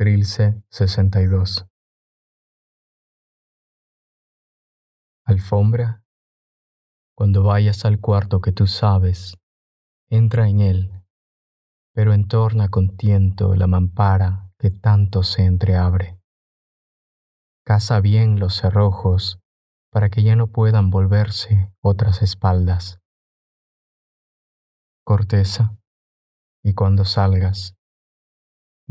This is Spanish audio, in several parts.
Trilce 62 Alfombra, cuando vayas al cuarto que tú sabes, entra en él, pero entorna con tiento la mampara que tanto se entreabre. Casa bien los cerrojos para que ya no puedan volverse otras espaldas. Corteza, y cuando salgas,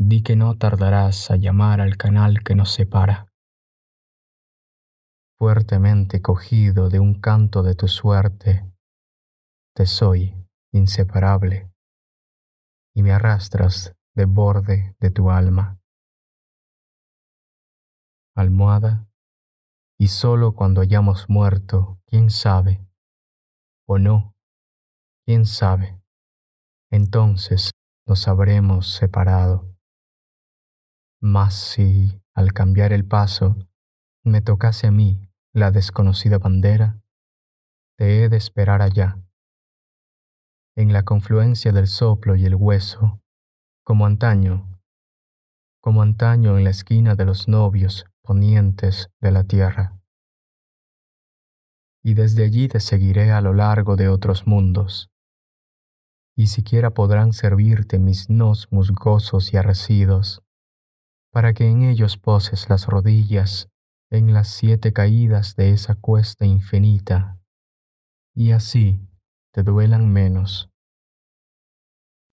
di que no tardarás a llamar al canal que nos separa. Fuertemente cogido de un canto de tu suerte, te soy inseparable y me arrastras de borde de tu alma. Almohada y solo cuando hayamos muerto, quién sabe, o no, quién sabe, entonces nos habremos separado. Mas si, al cambiar el paso, me tocase a mí la desconocida bandera, te he de esperar allá, en la confluencia del soplo y el hueso, como antaño, como antaño en la esquina de los novios ponientes de la tierra. Y desde allí te seguiré a lo largo de otros mundos, y siquiera podrán servirte mis nos musgosos y arrecidos, para que en ellos poses las rodillas en las siete caídas de esa cuesta infinita, y así te duelan menos